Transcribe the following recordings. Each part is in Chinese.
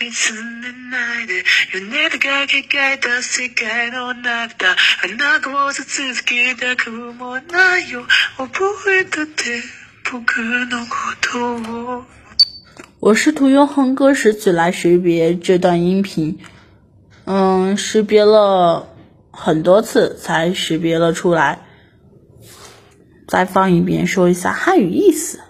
見つめないで夜中が描いた世界の中だ花子を続けたくもないよ覚えたって僕のことを我试图用哼歌识曲来识别这段音频。嗯，识别了很多次才识别了出来。再放一遍，说一下汉语意思。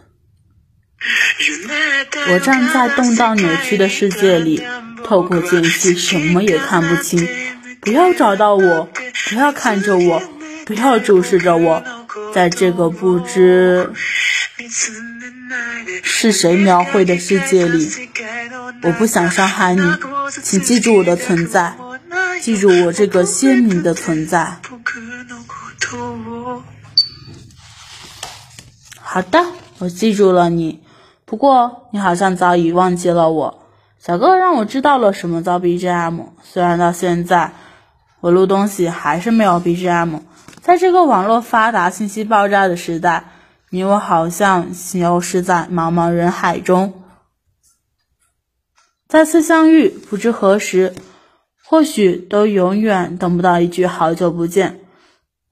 我站在动荡扭曲的世界里，透过间隙什么也看不清。不要找到我，不要看着我，不要注视着我，在这个不知是谁描绘的世界里，我不想伤害你。请记住我的存在，记住我这个鲜明的存在。好的，我记住了你。不过你好像早已忘记了我。小哥哥让我知道了什么叫 BGM。虽然到现在我录东西还是没有 BGM。在这个网络发达、信息爆炸的时代，你我好像消失在茫茫人海中。再次相遇，不知何时，或许都永远等不到一句好久不见。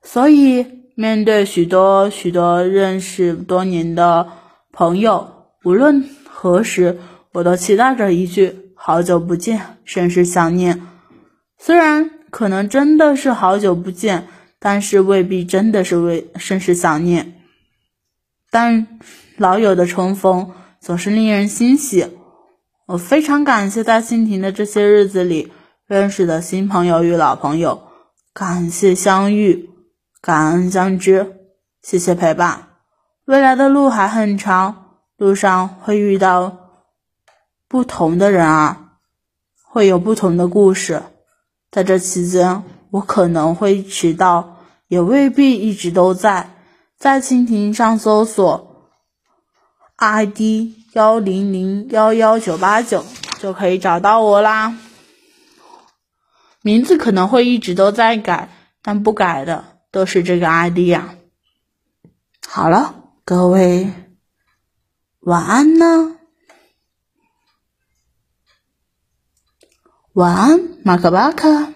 所以，面对许多许多认识多年的朋友，无论何时，我都期待着一句好久不见，甚是想念。虽然可能真的是好久不见，但是未必真的是为甚是想念。但老友的重逢总是令人欣喜。我非常感谢在蜻蜓的这些日子里认识的新朋友与老朋友，感谢相遇，感恩相知，谢谢陪伴。未来的路还很长，路上会遇到不同的人啊，会有不同的故事。在这期间，我可能会迟到，也未必一直都在。在蜻蜓上搜索 ID。幺零零幺幺九八九就可以找到我啦。名字可能会一直都在改，但不改的都是这个 ID 呀。好了，各位晚安呢，晚安，马克巴克。